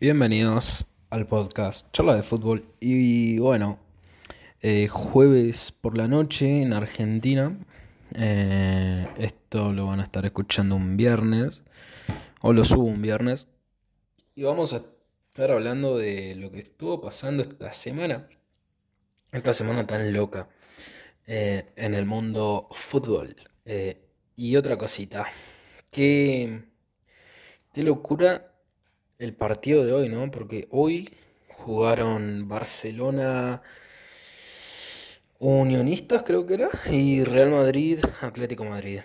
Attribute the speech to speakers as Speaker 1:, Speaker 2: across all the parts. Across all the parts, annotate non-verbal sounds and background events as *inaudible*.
Speaker 1: Bienvenidos al podcast Charla de Fútbol. Y bueno, eh, jueves por la noche en Argentina. Eh, esto lo van a estar escuchando un viernes. O lo subo un viernes. Y vamos a estar hablando de lo que estuvo pasando esta semana. Esta semana tan loca. eh, en el mundo fútbol. Y otra cosita. Qué, qué locura el partido de hoy, ¿no? Porque hoy jugaron Barcelona Unionistas, creo que era, y Real Madrid, Atlético Madrid.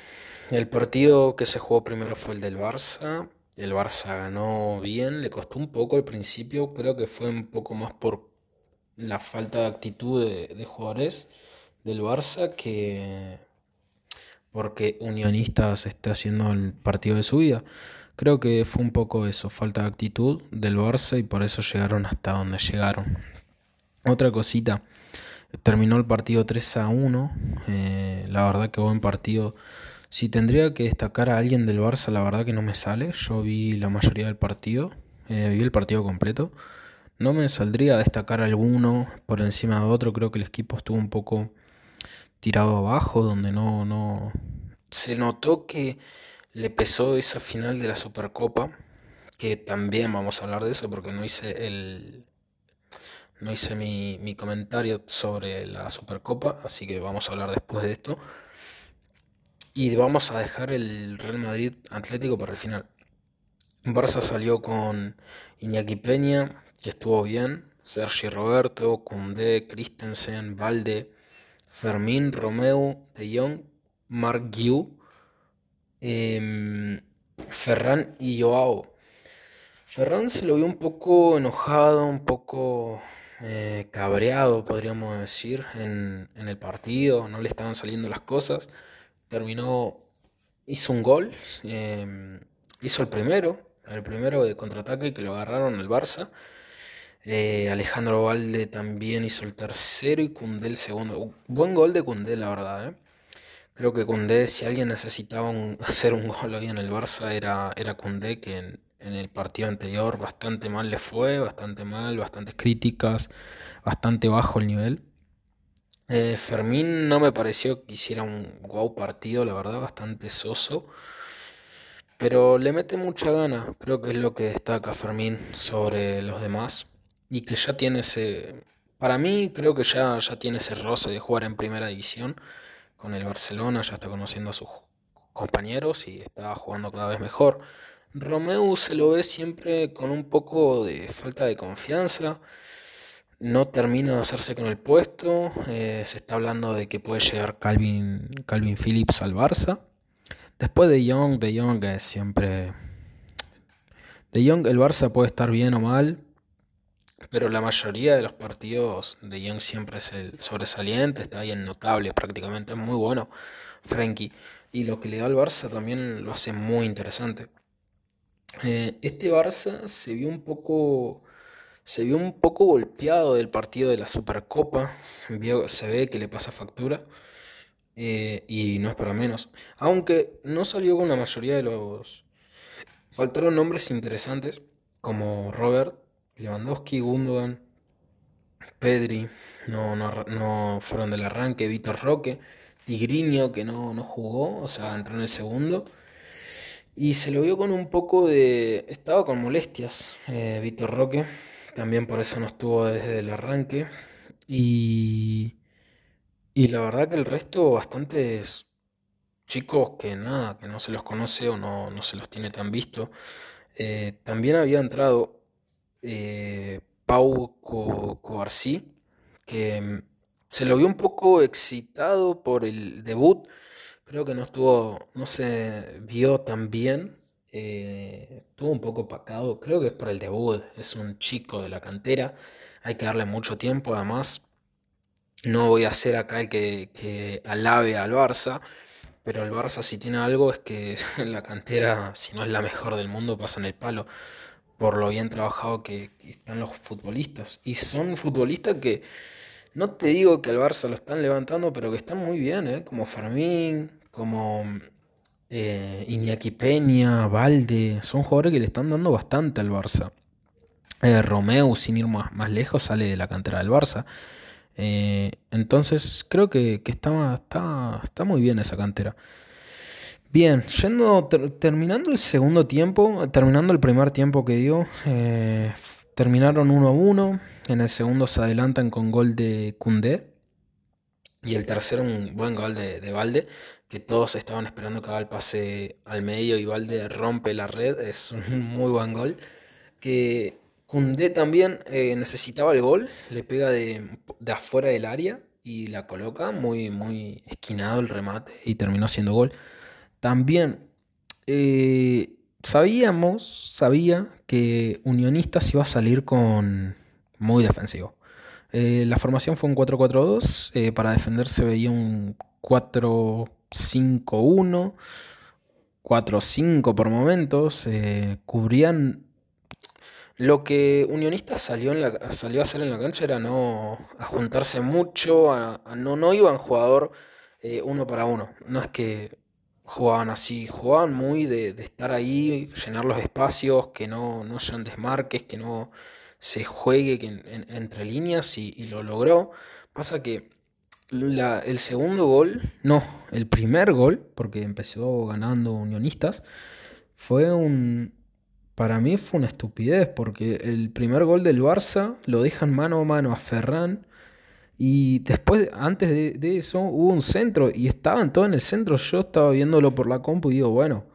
Speaker 1: El partido que se jugó primero fue el del Barça. El Barça ganó bien, le costó un poco al principio, creo que fue un poco más por la falta de actitud de, jugadores del Barça que porque Unionistas está haciendo el partido de su vida. Creo que fue un poco eso, falta de actitud del Barça y por eso llegaron hasta donde llegaron. Otra cosita, terminó el partido 3 a 1. eh, la verdad que buen partido. Si tendría que destacar a alguien del Barça, la verdad que no me sale. Yo vi la mayoría del partido, eh, vi el partido completo. No me saldría a destacar alguno por encima de otro. Creo que el equipo estuvo un poco tirado abajo, donde no, no... Se notó que le pesó esa final de la Supercopa, que también vamos a hablar de eso porque no hice el... No hice mi, mi comentario sobre la Supercopa, así que vamos a hablar después de esto. Y vamos a dejar el Real Madrid Atlético para el final. Barça salió con Iñaki Peña, que estuvo bien, Sergi Roberto, Koundé, Christensen, Valde, Fermín, Romeu, De Jong, Marc Guiu, em, Ferran y Joao. Ferran se lo vio un poco enojado, un poco eh, cabreado, podríamos decir, en, el partido, no le estaban saliendo las cosas. Terminó, hizo un gol, em, hizo el primero, el primero de contraataque que lo agarraron el Barça. Eh, Alejandro Valde también hizo el tercero y Koundé el segundo. Buen gol de Koundé, la verdad, ¿eh? Creo que Koundé, si alguien necesitaba *laughs* hacer un gol hoy en el Barça, era, era que en, el partido anterior bastante mal le fue, bastante mal, bastantes críticas, bastante bajo el nivel. Eh, Fermín no me pareció que hiciera un guau partido, la verdad, bastante soso. Pero le mete mucha gana, creo que es lo que destaca Fermín sobre los demás. Y que ya tiene ese. Para mí, creo que ya, ya tiene ese roce de jugar en primera división con el Barcelona, ya está conociendo a sus compañeros y está jugando cada vez mejor. Romeu se lo ve siempre con un poco de falta de confianza, no termina de hacerse con el puesto, eh, se está hablando de que puede llegar Calvin, Calvin Phillips al Barça. Después de Young, de Young es siempre... De Young el Barça puede estar bien o mal, pero la mayoría de los partidos de Young siempre es el sobresaliente, está ahí en notable prácticamente, es muy bueno Frenkie. Y lo que le da al Barça también lo hace muy interesante. Eh, este Barça se vio un poco, se vio un poco golpeado del partido de la Supercopa, se ve que le pasa factura eh, y no es para menos. Aunque no salió con la mayoría de los... Faltaron nombres interesantes como Robert, Lewandowski, Gundogan, Pedri, no, no, no fueron del arranque, Vitor Roque, Tigrinho que no, no jugó, o sea, entró en el segundo. Y se lo vio con un poco de... Estaba con molestias, eh, Vitor Roque. También por eso no estuvo desde el arranque. Y, y la verdad que el resto, bastantes chicos que nada, que no se los conoce o no, no se los tiene tan visto. Eh, también había entrado eh, Pau que mm, se lo vio un poco excitado por el debut. Creo que no estuvo, no se vio tan bien. eh, estuvo un poco opacado. Creo que es por el debut. Es un chico de la cantera. Hay que darle mucho tiempo. Además, no voy a ser acá el que, que alabe al Barça. Pero el Barça si tiene algo es que *laughs* la cantera, si no es la mejor del mundo, pasa en el palo. Por lo bien trabajado que, que están los futbolistas. Y son futbolistas que no te digo que al Barça lo están levantando, pero que están muy bien, ¿eh? Como Fermín, como eh, Iñaki Peña, Valde. Son jugadores que le están dando bastante al Barça. Eh, Romeo, sin ir más, más, lejos, sale de la cantera del Barça. Eh, entonces creo que, está, está, está, muy bien esa cantera. Bien, yendo, terminando el segundo tiempo, terminando el primer tiempo que dio, eh, terminaron 1 a 1. En el segundo se adelantan con gol de Cundé. Y el tercero un buen gol de, de Valde, que todos estaban esperando que el pase al medio y Valde rompe la red. Es un muy buen gol. Que Cundé también eh, necesitaba el gol, le pega de, afuera del área y la coloca muy, muy esquinado el remate y terminó siendo gol. También eh, sabíamos, sabía que Unionistas iba a salir con muy defensivo. Eh, la formación fue un 4-4-2, para defenderse veía un 4-5-1, 4-5 por momentos, cubrían lo que Unionistas salió, a hacer en la cancha era no a juntarse mucho, no, no iban jugador eh, uno para uno. No es que jugaban así, jugaban muy de, estar ahí, llenar los espacios, que no, no hayan desmarques, que no se juegue entre líneas y, lo logró. Pasa que el segundo gol, no, el primer gol, porque empezó ganando Unionistas, fue un, para mí fue una estupidez porque el primer gol del Barça lo dejan mano a mano a Ferran y después, antes de, eso, hubo un centro y estaban todos en el centro. Yo estaba viéndolo por la compu y digo, bueno,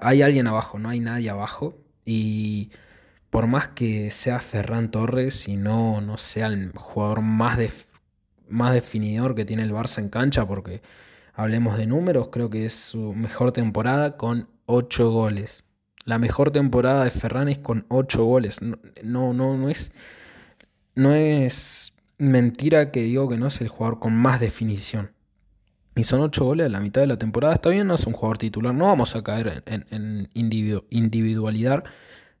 Speaker 1: hay alguien abajo, no hay nadie abajo. Y por más que sea Ferran Torres y no, no sea el jugador más, más definidor que tiene el Barça en cancha, porque hablemos de números, creo que es su mejor temporada con 8 goles. La mejor temporada de Ferran es con 8 goles. No, no, no, es. No es mentira que digo que no es el jugador con más definición. Y son 8 goles a la mitad de la temporada. Está bien, no es un jugador titular. No vamos a caer en, individualidad.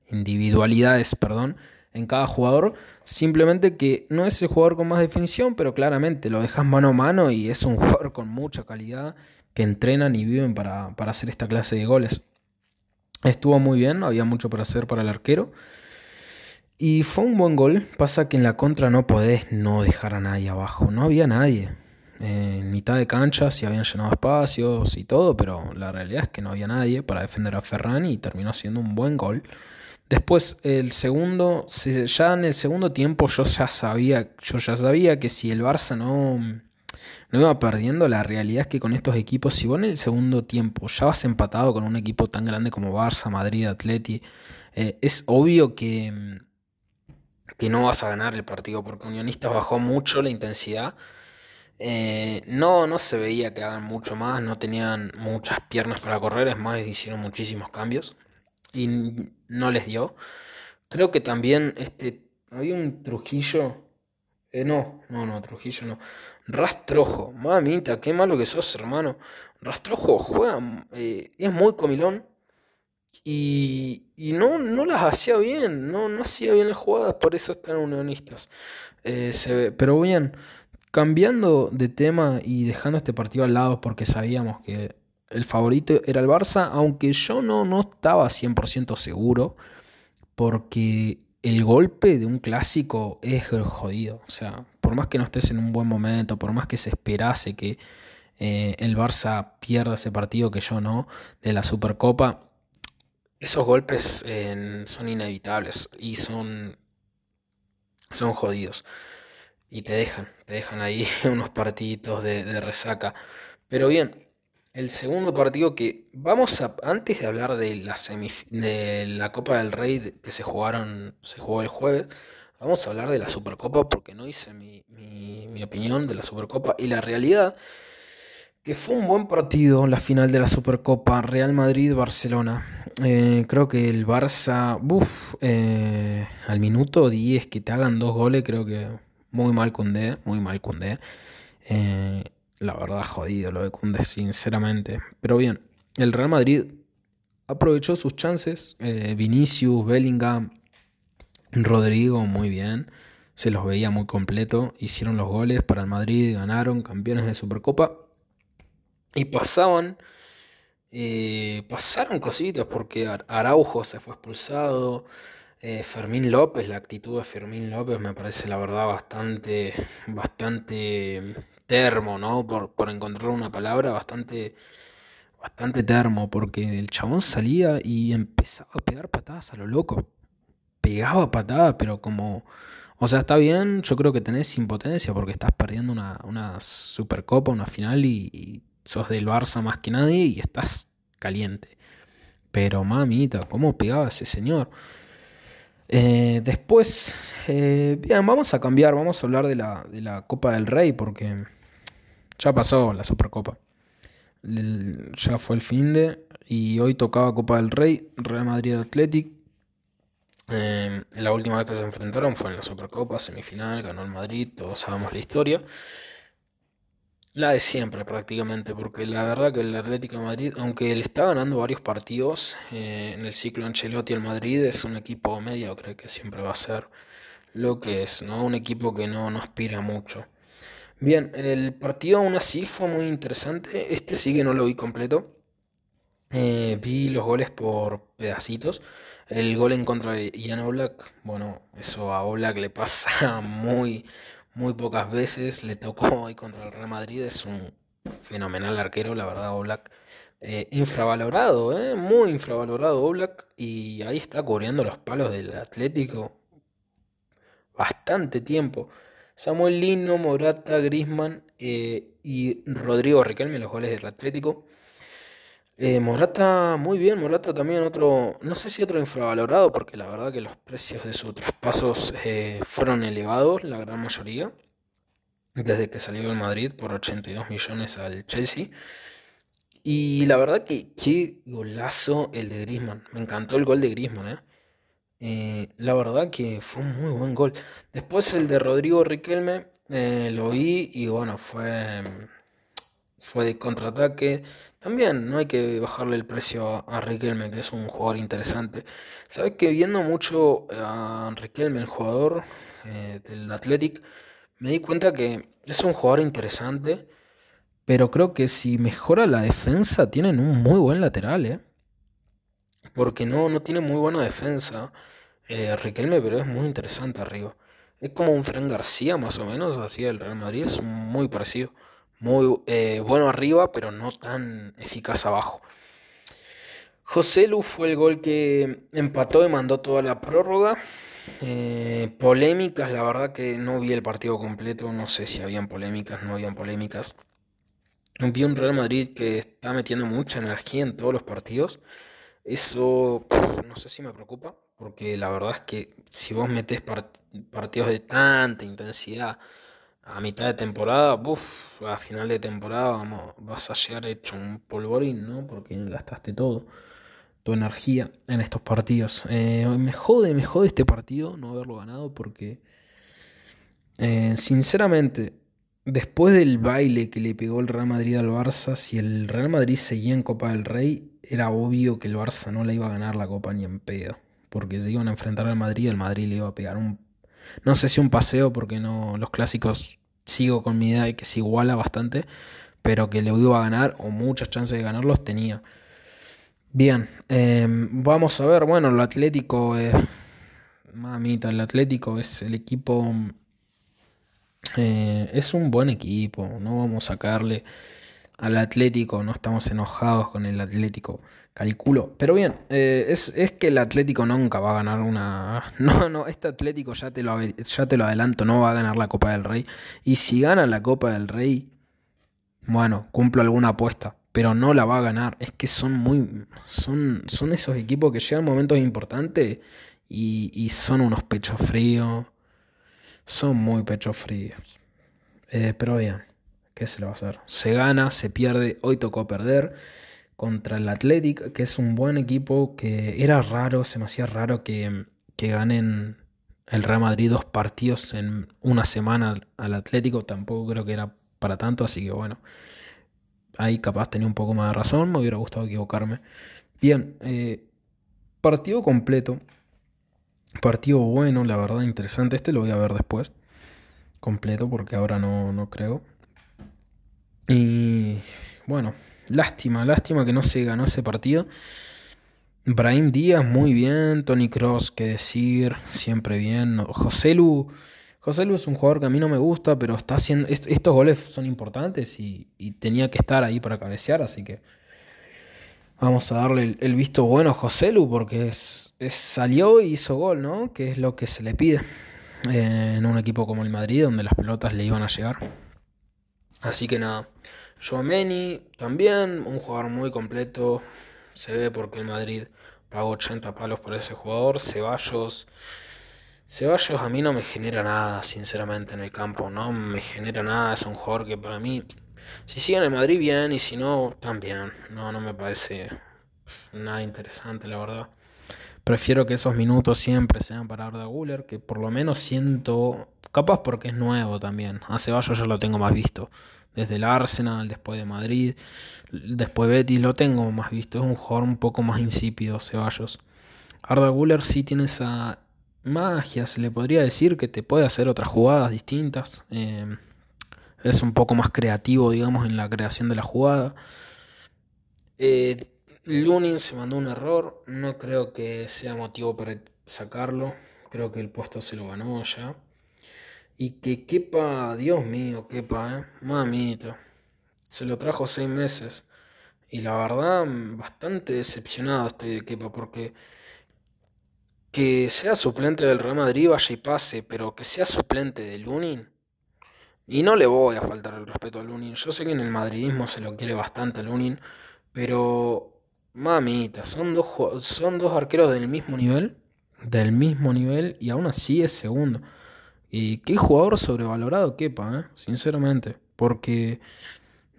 Speaker 1: Individualidades, perdón. En cada jugador. Simplemente que no es el jugador con más definición. Pero claramente lo dejas mano a mano. Y es un jugador con mucha calidad. Que entrenan y viven para, para hacer esta clase de goles. Estuvo muy bien, había mucho por hacer para el arquero. Y fue un buen gol. Pasa que en la contra no podés no dejar a nadie abajo. No había nadie. En mitad de cancha sí habían llenado espacios y todo, pero la realidad es que no había nadie para defender a Ferran y terminó siendo un buen gol. Después, el segundo, ya en el segundo tiempo yo ya sabía, yo ya sabía que si el Barça no, no iba perdiendo. La realidad es que con estos equipos, si vos en el segundo tiempo ya vas empatado con un equipo tan grande como Barça, Madrid, Atleti, eh, es obvio que, que no vas a ganar el partido porque Unionistas bajó mucho la intensidad. Eh, no, no se veía que hagan mucho más, no tenían muchas piernas para correr, es más, hicieron muchísimos cambios y no les dio. Creo que también este, había un Trujillo eh, no, no, no, Trujillo no. Rastrojo, mamita, qué malo que sos, hermano. Rastrojo juega, eh, es muy comilón. Y, y no, no las hacía bien, no, no hacía bien las jugadas, por eso están unionistas. Eh, se ve. Pero bien, cambiando de tema y dejando este partido al lado porque sabíamos que el favorito era el Barça, aunque yo no, no estaba 100% seguro, porque el golpe de un clásico es jodido. O sea, por más que no estés en un buen momento, por más que se esperase que eh, el Barça pierda ese partido, que yo no, de la Supercopa, esos golpes son inevitables y son, son jodidos. Y te dejan, te dejan ahí *laughs* unos partiditos de, resaca. Pero bien, el segundo partido que vamos a antes de hablar de la de la Copa del Rey que se jugaron se jugó el jueves vamos a hablar de la Supercopa porque no hice mi, opinión de la Supercopa y la realidad que fue un buen partido la final de la Supercopa Real Madrid Barcelona eh, creo que el Barça eh, al minuto 10 que te hagan dos goles creo que muy mal D muy mal Cundé eh, la verdad jodido lo de Kunde, sinceramente. Pero bien, el Real Madrid aprovechó sus chances. Vinicius, Bellingham, Rodrigo, muy bien. Se los veía muy completo. Hicieron los goles para el Madrid, ganaron, campeones de Supercopa. Y pasaban. Eh, pasaron cositas porque Araujo se fue expulsado. Eh, Fermín López, la actitud de Fermín López me parece la verdad bastante, bastante termo, ¿no? Por, por encontrar una palabra, bastante, bastante termo, porque el chabón salía y empezaba a pegar patadas a lo loco. Pegaba patadas, pero como... O sea, está bien, yo creo que tenés impotencia porque estás perdiendo una, una supercopa, una final y, y sos del Barça más que nadie y estás caliente. Pero mamita, ¿cómo pegaba ese señor? Eh, después, eh, bien, vamos a cambiar, vamos a hablar de la, de la Copa del Rey porque ya pasó la Supercopa. ya fue el fin de y hoy tocaba Copa del Rey, Real Madrid Athletic. Eh, la última vez que se enfrentaron fue en la Supercopa, semifinal, ganó el Madrid, todos sabemos la historia. La de siempre prácticamente, porque la verdad que el Atlético Madrid, aunque le está ganando varios partidos eh, en el ciclo Ancelotti el Madrid, es un equipo mediocre que siempre va a ser lo que es, ¿no? Un equipo que no, aspira mucho. Bien, el partido aún así fue muy interesante. Este sí que no lo vi completo. Eh, vi los goles por pedacitos. El gol en contra de Jan Oblak, bueno, eso a Oblak le pasa *laughs* muy, muy pocas veces. Le tocó *laughs* hoy contra el Real Madrid. Es un fenomenal arquero, la verdad, Oblak. Eh, infravalorado, eh, muy infravalorado Oblak. Y ahí está cubriendo los palos del Atlético bastante tiempo. Samuel Lino, Morata, Grisman eh, y Rodrigo Riquelme, los goles del Atlético. Eh, Morata, muy bien, Morata también otro, no sé si otro infravalorado, porque la verdad que los precios de sus traspasos eh, fueron elevados, la gran mayoría, desde que salió del Madrid por 82 millones al Chelsea. Y la verdad que qué golazo el de Grisman, me encantó el gol de Grisman, ¿eh? Eh, la verdad que fue un muy buen gol. Después el de Rodrigo Riquelme lo vi y bueno, fue, fue de contraataque. También no hay que bajarle el precio a, Riquelme, que es un jugador interesante. Sabes que viendo mucho a Riquelme, el jugador eh, del Athletic, me di cuenta que es un jugador interesante, pero creo que si mejora la defensa, tienen un muy buen lateral, ¿eh? Porque no, no tiene muy buena defensa eh, Riquelme, pero es muy interesante arriba. Es como un Fran García, más o menos, así el Real Madrid. Es muy parecido. Muy eh, bueno arriba, pero no tan eficaz abajo. José Lu fue el gol que empató y mandó toda la prórroga. Eh, polémicas, la verdad que no vi el partido completo. No sé si habían polémicas, no habían polémicas. Vi un Real Madrid que está metiendo mucha energía en todos los partidos. Eso no sé si me preocupa, porque la verdad es que si vos metés partidos de tanta intensidad a mitad de temporada, uff, a final de temporada vamos, vas a llegar hecho un polvorín, ¿no? Porque gastaste todo, tu energía en estos partidos. Eh, me jode, me jode este partido no haberlo ganado porque, eh, sinceramente, después del baile que le pegó el Real Madrid al Barça, si el Real Madrid seguía en Copa del Rey, era obvio que el Barça no le iba a ganar la Copa ni en pedo. Porque se iban a enfrentar al Madrid, el Madrid le iba a pegar un... No sé si un paseo, porque no los clásicos sigo con mi idea de que se iguala bastante, pero que le iba a ganar o muchas chances de ganarlos tenía. Bien, em, vamos a ver, bueno, el Atlético, mamita, el Atlético es el equipo, eh, es un buen equipo, no vamos a sacarle al Atlético, no estamos enojados con el Atlético, calculo. Pero bien, eh, es, que el Atlético nunca va a ganar una... *laughs* No, no, este Atlético ya te, lo, ya te lo adelanto, no va a ganar la Copa del Rey. Y si gana la Copa del Rey, bueno, cumplo alguna apuesta, pero no la va a ganar. Es que son muy... Son, son esos equipos que llegan momentos importantes y, son unos pechos fríos. Son muy pechos fríos. Eh, pero bien. ¿Qué se le va a hacer? Se gana, se pierde, hoy tocó perder contra el Athletic, que es un buen equipo, que era raro, se me hacía raro que, que ganen el Real Madrid dos partidos en una semana al Atlético, tampoco creo que era para tanto, así que bueno, ahí capaz tenía un poco más de razón, me hubiera gustado equivocarme. Bien, eh, partido completo, partido bueno, la verdad interesante, este lo voy a ver después, completo, porque ahora no, no creo. Y bueno, lástima, lástima que no se ganó ese partido. Brahim Díaz, muy bien. Tony Cross, qué decir, siempre bien. José Lu, José Lu es un jugador que a mí no me gusta, pero está haciendo. estos goles son importantes y, tenía que estar ahí para cabecear, así que. Vamos a darle el, visto bueno a José Lu porque es, salió y hizo gol, ¿no? Que es lo que se le pide eh, en un equipo como el Madrid, donde las pelotas le iban a llegar. Así que nada. Joameni también, un jugador muy completo. Se ve porque el Madrid pagó 80 palos por ese jugador. Ceballos. Ceballos a mí no me genera nada, sinceramente, en el campo. No me genera nada. Es un jugador que para mí si sigue en el Madrid, bien, y si no, también. No, no me parece nada interesante, la verdad. Prefiero que esos minutos siempre sean para Arda Guller, que por lo menos siento. Capaz porque es nuevo también. A Ceballos ya lo tengo más visto. Desde el Arsenal, después de Madrid, después Betis, lo tengo más visto. Es un jugador un poco más insípido, Ceballos. Arda Guller sí tiene esa magia, se le podría decir, que te puede hacer otras jugadas distintas. Eh, es un poco más creativo, digamos, en la creación de la jugada. Eh, Lunin se mandó un error, no creo que sea motivo para sacarlo, creo que el puesto se lo ganó ya. Y que quepa, Dios mío, quepa, eh, mamita. Se lo trajo seis meses. Y la verdad, bastante decepcionado estoy de Kepa porque que sea suplente del Real Madrid vaya y pase, pero que sea suplente de Lunin y no le voy a faltar el respeto a Lunin. Yo sé que en el madridismo se lo quiere bastante a Lunin, pero mamita, son dos, son dos arqueros del mismo nivel, del mismo nivel, y aún así es segundo. Y qué jugador sobrevalorado quepa, ¿eh? sinceramente, porque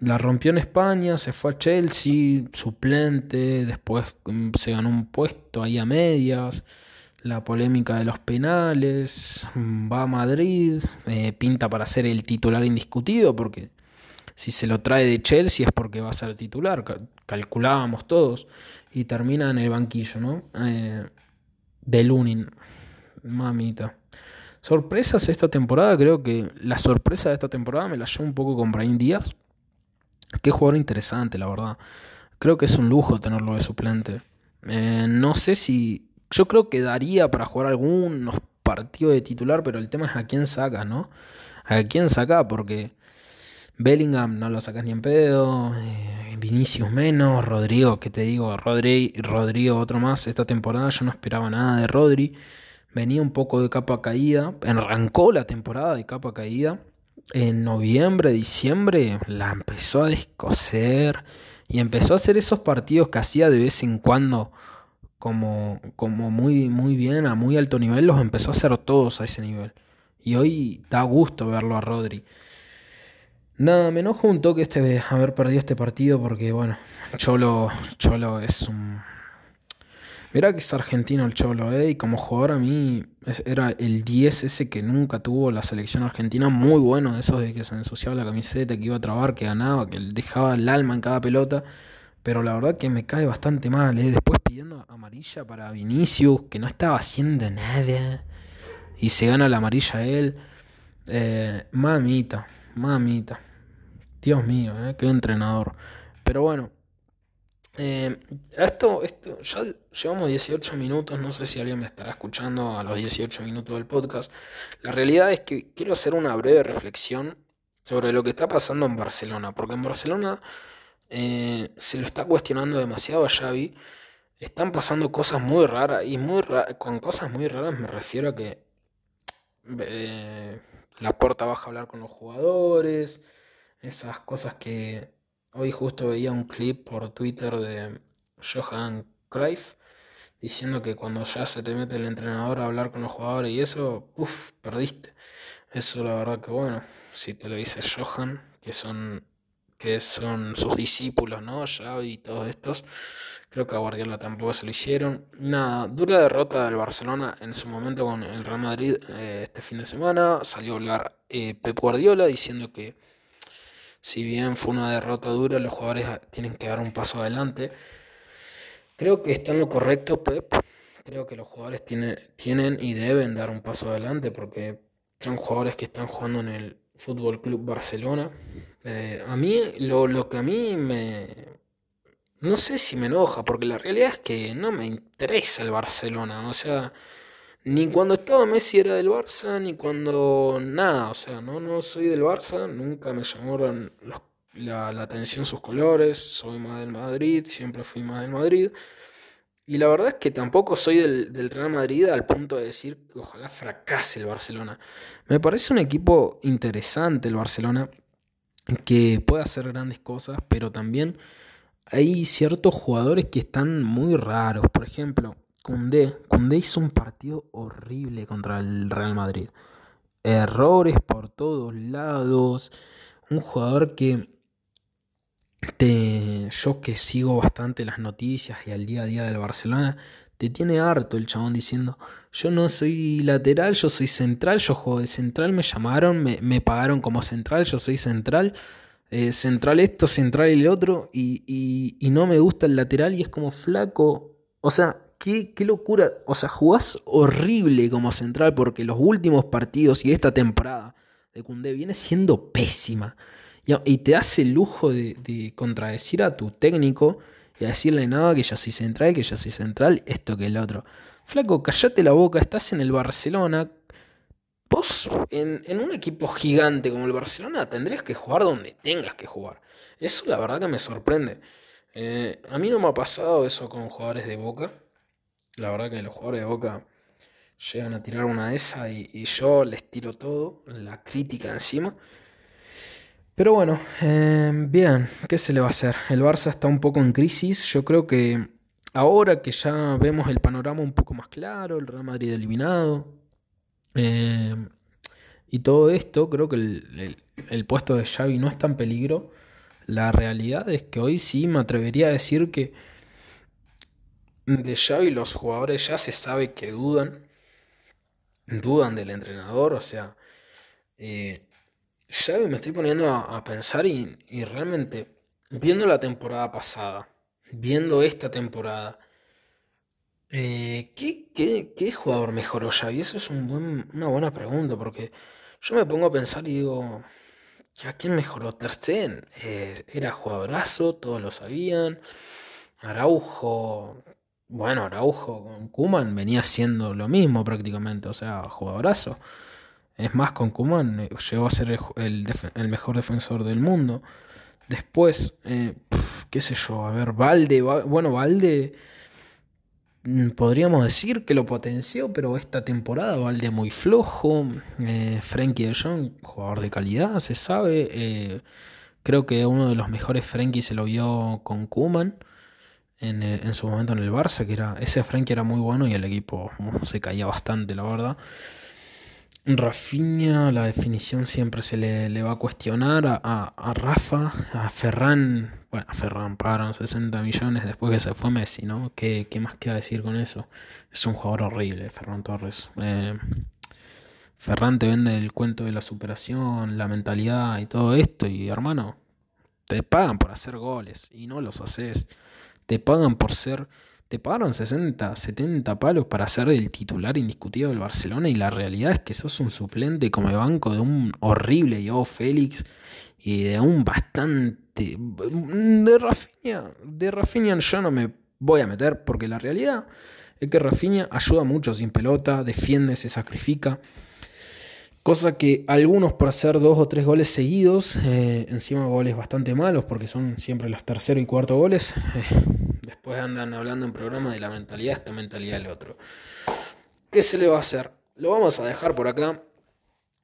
Speaker 1: la rompió en España, se fue a Chelsea, suplente, después mm, se ganó un puesto ahí a medias la polémica de los penales, va a Madrid, eh, pinta para ser el titular indiscutido, porque si se lo trae de Chelsea es porque va a ser titular, calculábamos todos, y termina en el banquillo, ¿no? Eh, de Lunin, mamita. Sorpresas esta temporada, creo que la sorpresa de esta temporada me la llevo un poco con Brian Díaz. Qué jugador interesante, la verdad. Creo que es un lujo tenerlo de suplente. Eh, no sé si yo creo que daría para jugar algunos partidos de titular, pero el tema es a quién saca, ¿no? A quién saca, porque Bellingham no lo sacas ni en pedo, eh, Vinicius menos, Rodrigo, que te digo, Rodri, Rodrigo otro más esta temporada, yo no esperaba nada de Rodri, venía un poco de capa caída, arrancó la temporada de capa caída, en noviembre, diciembre la empezó a descoser y empezó a hacer esos partidos que hacía de vez en cuando como, como muy, muy bien, a muy alto nivel, los empezó a hacer todos a ese nivel. Y hoy da gusto verlo a Rodri. Nada, me enojo un toque este haber perdido este partido porque, bueno, Cholo, Cholo es un... Mirá que es argentino el Cholo, ¿eh? Y como jugador a mí era el 10 ese que nunca tuvo la selección argentina. Muy bueno, eso de que se ensuciaba la camiseta, que iba a trabar, que ganaba, que dejaba el alma en cada pelota. Pero la verdad que me cae bastante mal. ¿eh? Después pidiendo amarilla para Vinicius, que no estaba haciendo nada. Y se gana la amarilla él. Eh, mamita, mamita. Dios mío, ¿eh? qué entrenador. Pero bueno. Eh, esto, esto, ya llevamos 18 minutos, no sé si alguien me estará escuchando a los 18 minutos del podcast. La realidad es que quiero hacer una breve reflexión sobre lo que está pasando en Barcelona, porque en Barcelona eh, se lo está cuestionando demasiado a Xavi. Están pasando cosas muy raras y muy con cosas muy raras me refiero a que eh, la puerta baja a hablar con los jugadores, esas cosas que hoy justo veía un clip por Twitter de Johan Cruyff diciendo que cuando ya se te mete el entrenador a hablar con los jugadores y eso, uff, perdiste. Eso la verdad que bueno, si te lo dice Johan, que son que son sus discípulos, ¿no? Xavi y todos estos. Creo que a Guardiola tampoco se lo hicieron. Nada, dura derrota del Barcelona en su momento con el Real Madrid eh, este fin de semana. Salió a hablar eh, Pep Guardiola diciendo que si bien fue una derrota dura, los jugadores tienen que dar un paso adelante. Creo que está en lo correcto Pep. Creo que los jugadores tienen, y deben dar un paso adelante porque son jugadores que están jugando en el Fútbol Club Barcelona. Eh, a mí, lo, que a mí me, no sé si me enoja, porque la realidad es que no me interesa el Barcelona. O sea, ni cuando estaba Messi era del Barça, ni cuando nada. O sea, no, no soy del Barça, nunca me llamaron la, atención sus colores. Soy más del Madrid, siempre fui más del Madrid. Y la verdad es que tampoco soy del, del, Real Madrid al punto de decir que ojalá fracase el Barcelona. Me parece un equipo interesante el Barcelona, que puede hacer grandes cosas, pero también hay ciertos jugadores que están muy raros. Por ejemplo, Cundé. Hizo un partido horrible contra el Real Madrid. Errores por todos lados. Un jugador que te, yo que sigo bastante las noticias y al día a día del Barcelona, te tiene harto el chabón diciendo, yo no soy lateral, yo soy central, yo juego de central, me llamaron, me, me pagaron como central, yo soy central. Eh, central esto, central el otro, y, no me gusta el lateral y es como flaco. O sea, qué, locura. O sea, jugás horrible como central porque los últimos partidos y esta temporada de Cundé viene siendo pésima. Y, te hace el lujo de, contradecir a tu técnico y a decirle nada, que ya soy central, que ya soy central, esto que el otro. Flaco, callate la boca, estás en el Barcelona, Vos en, un equipo gigante como el Barcelona tendrías que jugar donde tengas que jugar. Eso la verdad que me sorprende. Eh, a mí no me ha pasado eso con jugadores de Boca. La verdad que los jugadores de Boca llegan a tirar una de esas y, yo les tiro todo, la crítica encima. Pero bueno, eh, bien, ¿qué se le va a hacer? El Barça está un poco en crisis. Yo creo que ahora que ya vemos el panorama un poco más claro, el Real Madrid eliminado, eh, y todo esto, creo que el, puesto de Xavi no está en peligro. La realidad es que hoy sí me atrevería a decir que de Xavi los jugadores ya se sabe que dudan. Dudan del entrenador, o sea, eh, Xavi me estoy poniendo a, pensar y, realmente, viendo la temporada pasada, viendo esta temporada, eh, ¿qué, jugador mejoró Y Eso es una buena pregunta, porque yo me pongo a pensar y digo, ¿a quién mejoró? Ter eh, era jugadorazo, todos lo sabían. Araujo, bueno, Araujo con Kuman venía siendo lo mismo prácticamente, o sea, jugadorazo. Es más, con Kuman eh, llegó a ser el, mejor defensor del mundo. Después, qué sé yo, a ver, Valde, bueno, Valde Mm, podríamos decir que lo potenció, pero esta temporada Valde muy flojo. Eh, Frankie de Jong, jugador de calidad, se sabe. Eh, creo que uno de los mejores Frankie se lo vio con Kuman en, en, su momento en el Barça, que era ese Frankie era muy bueno y el equipo se caía bastante, la verdad. Rafinha, la definición siempre se le, va a cuestionar. A, Rafa, a Ferran, bueno, a Ferran pagaron 60 millones después que se fue Messi, ¿no? ¿Qué, más queda decir con eso? Es un jugador horrible, Ferran Torres. Eh, Ferran te vende el cuento de la superación, la mentalidad y todo esto, y hermano, te pagan por hacer goles y no los haces. Te pagan por ser te pagaron 60, 70 palos para ser el titular indiscutido del Barcelona y la realidad es que sos un suplente como banco de un horrible Joao Félix y de un bastante... De Rafinha, de Rafinha yo no me voy a meter porque la realidad es que Rafinha ayuda mucho sin pelota, defiende, se sacrifica. Cosa que algunos por hacer dos o tres goles seguidos, eh, encima goles bastante malos porque son siempre los tercero y cuarto goles, eh, Después andan hablando en programa de la mentalidad, esta mentalidad del otro. ¿Qué se le va a hacer? Lo vamos a dejar por acá.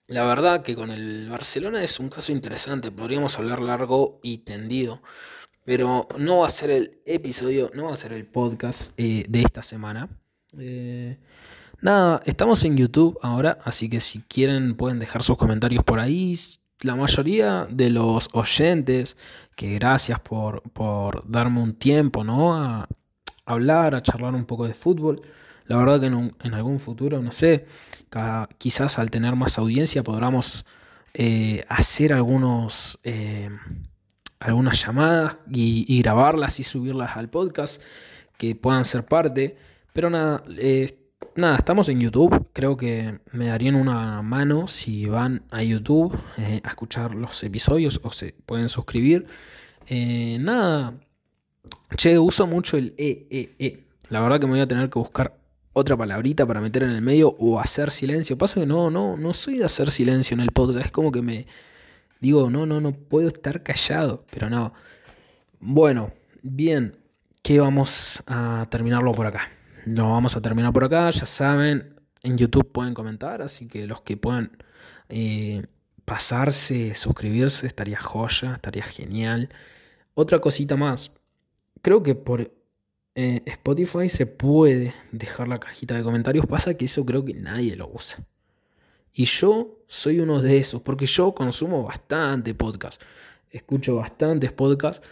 Speaker 1: La verdad que con el Barcelona es un caso interesante, podríamos hablar largo y tendido, pero no va a ser el episodio, no va a ser el podcast eh, de esta semana. Eh, nada, estamos en YouTube ahora, así que si quieren pueden dejar sus comentarios por ahí, la mayoría de los oyentes, que gracias por, darme un tiempo, ¿no? A hablar, a charlar un poco de fútbol. La verdad que en, algún futuro, no sé, quizás al tener más audiencia podamos eh, hacer algunos, eh, algunas llamadas y, grabarlas y subirlas al podcast que puedan ser parte. Pero nada, eh, nada, estamos en YouTube. Creo que me darían una mano si van a YouTube eh, a escuchar los episodios o se pueden suscribir. Eh, nada, Che, uso mucho el E, E, E. La verdad que me voy a tener que buscar otra palabrita para meter en el medio o hacer silencio. Pasa que no, no, no soy de hacer silencio en el podcast. Es como que me digo, no, no, no puedo estar callado. Pero no. Bueno, bien. Que vamos a terminarlo por acá. Lo vamos a terminar por acá. Ya saben, en YouTube pueden comentar. Así que los que puedan eh, pasarse, suscribirse, estaría joya, estaría genial. Otra cosita más. Creo que por eh, Spotify se puede dejar la cajita de comentarios. Pasa que eso creo que nadie lo usa. Y yo soy uno de esos, porque yo consumo bastante podcast. Escucho bastantes podcasts.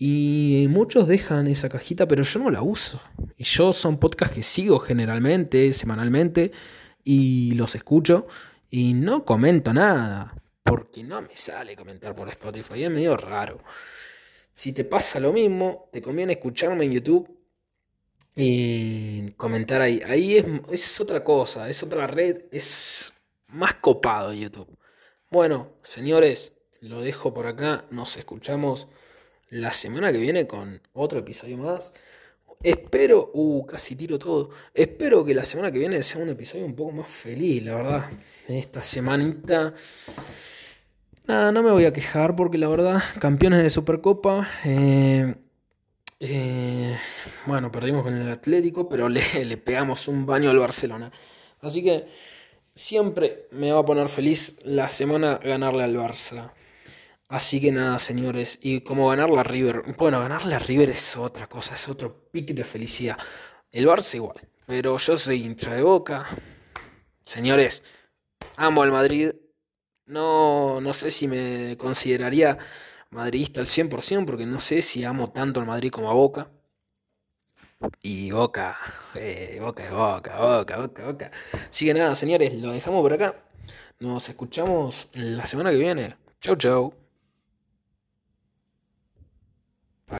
Speaker 1: Y muchos dejan esa cajita, pero yo no la uso. Y yo son podcasts que sigo generalmente, semanalmente, y los escucho. Y no comento nada. Porque no me sale comentar por Spotify. Es medio raro. Si te pasa lo mismo, te conviene escucharme en YouTube y comentar ahí. Ahí es, es otra cosa, es otra red, es más copado YouTube. Bueno, señores, lo dejo por acá. Nos escuchamos la semana que viene con otro episodio más. Espero, uh, casi tiro todo. Espero que la semana que viene sea un episodio un poco más feliz, la verdad. Esta semanita. Nada, no me voy a quejar porque la verdad, campeones de Supercopa. Eh, eh, bueno, perdimos con el Atlético, pero le, le pegamos un baño al Barcelona. Así que siempre me va a poner feliz la semana ganarle al Barça. Así que nada, señores. Y como ganarle a River. Bueno, ganarle a River es otra cosa, es otro pique de felicidad. El Barça igual. Pero yo soy hincha de boca. Señores, amo al Madrid. No, no sé si me consideraría madridista al 100% porque no sé si amo tanto al Madrid como a Boca. Y Boca, eh, Boca Boca, Boca, Boca, Boca. Así que nada, señores, lo dejamos por acá. Nos escuchamos la semana que viene. Chau, chau.